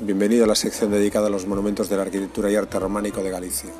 Bienvenido a la sección dedicada a los monumentos de la arquitectura y arte románico de Galicia.